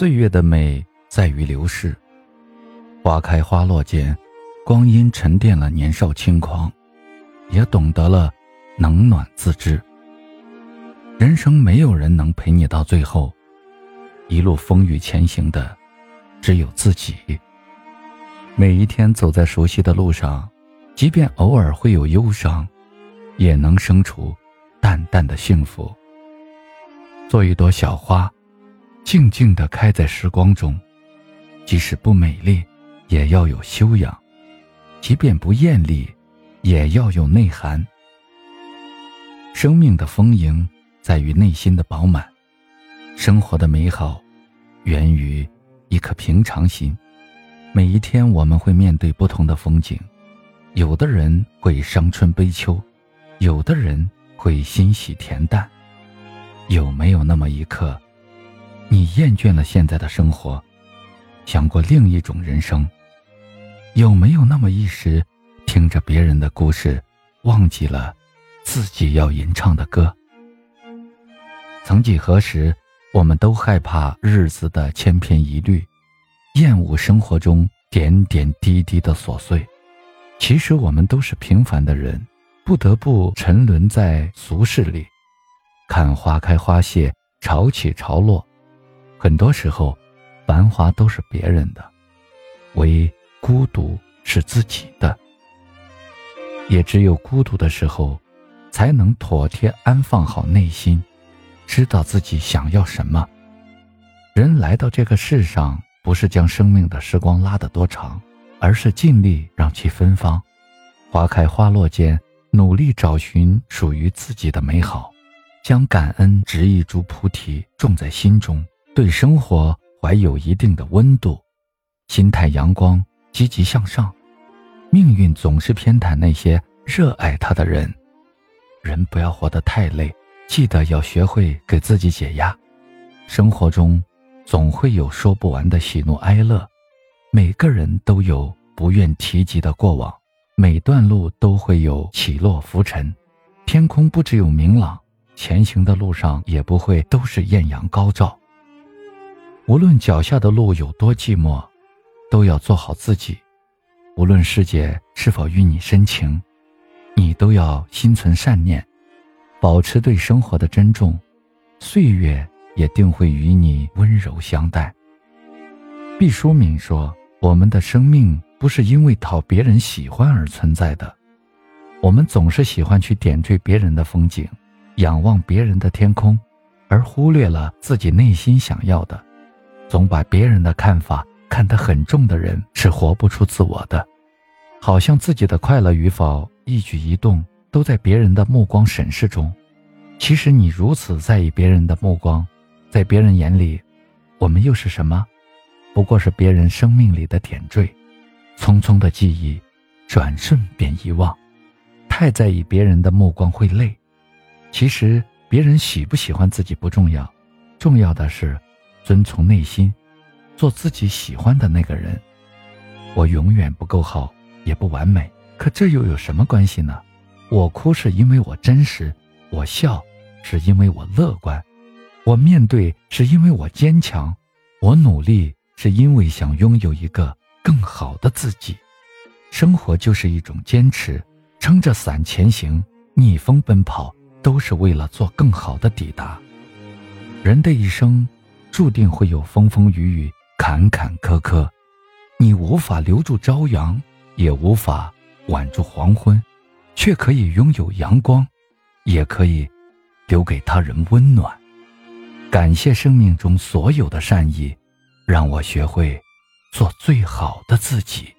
岁月的美在于流逝，花开花落间，光阴沉淀了年少轻狂，也懂得了冷暖自知。人生没有人能陪你到最后，一路风雨前行的只有自己。每一天走在熟悉的路上，即便偶尔会有忧伤，也能生出淡淡的幸福。做一朵小花。静静地开在时光中，即使不美丽，也要有修养；即便不艳丽，也要有内涵。生命的丰盈在于内心的饱满，生活的美好源于一颗平常心。每一天，我们会面对不同的风景，有的人会伤春悲秋，有的人会欣喜恬淡。有没有那么一刻？你厌倦了现在的生活，想过另一种人生？有没有那么一时，听着别人的故事，忘记了自己要吟唱的歌？曾几何时，我们都害怕日子的千篇一律，厌恶生活中点点滴滴的琐碎。其实我们都是平凡的人，不得不沉沦在俗世里，看花开花谢，潮起潮落。很多时候，繁华都是别人的，唯孤独是自己的。也只有孤独的时候，才能妥帖安放好内心，知道自己想要什么。人来到这个世上，不是将生命的时光拉得多长，而是尽力让其芬芳。花开花落间，努力找寻属于自己的美好，将感恩植一株菩提，种在心中。对生活怀有一定的温度，心态阳光，积极向上。命运总是偏袒那些热爱他的人。人不要活得太累，记得要学会给自己解压。生活中总会有说不完的喜怒哀乐，每个人都有不愿提及的过往，每段路都会有起落浮沉。天空不只有明朗，前行的路上也不会都是艳阳高照。无论脚下的路有多寂寞，都要做好自己。无论世界是否与你深情，你都要心存善念，保持对生活的珍重。岁月也定会与你温柔相待。毕淑敏说：“我们的生命不是因为讨别人喜欢而存在的。我们总是喜欢去点缀别人的风景，仰望别人的天空，而忽略了自己内心想要的。”总把别人的看法看得很重的人是活不出自我的，好像自己的快乐与否、一举一动都在别人的目光审视中。其实你如此在意别人的目光，在别人眼里，我们又是什么？不过是别人生命里的点缀，匆匆的记忆，转瞬便遗忘。太在意别人的目光会累。其实别人喜不喜欢自己不重要，重要的是。遵从内心，做自己喜欢的那个人。我永远不够好，也不完美，可这又有什么关系呢？我哭是因为我真实，我笑是因为我乐观，我面对是因为我坚强，我努力是因为想拥有一个更好的自己。生活就是一种坚持，撑着伞前行，逆风奔跑，都是为了做更好的抵达。人的一生。注定会有风风雨雨、坎坎坷坷，你无法留住朝阳，也无法挽住黄昏，却可以拥有阳光，也可以留给他人温暖。感谢生命中所有的善意，让我学会做最好的自己。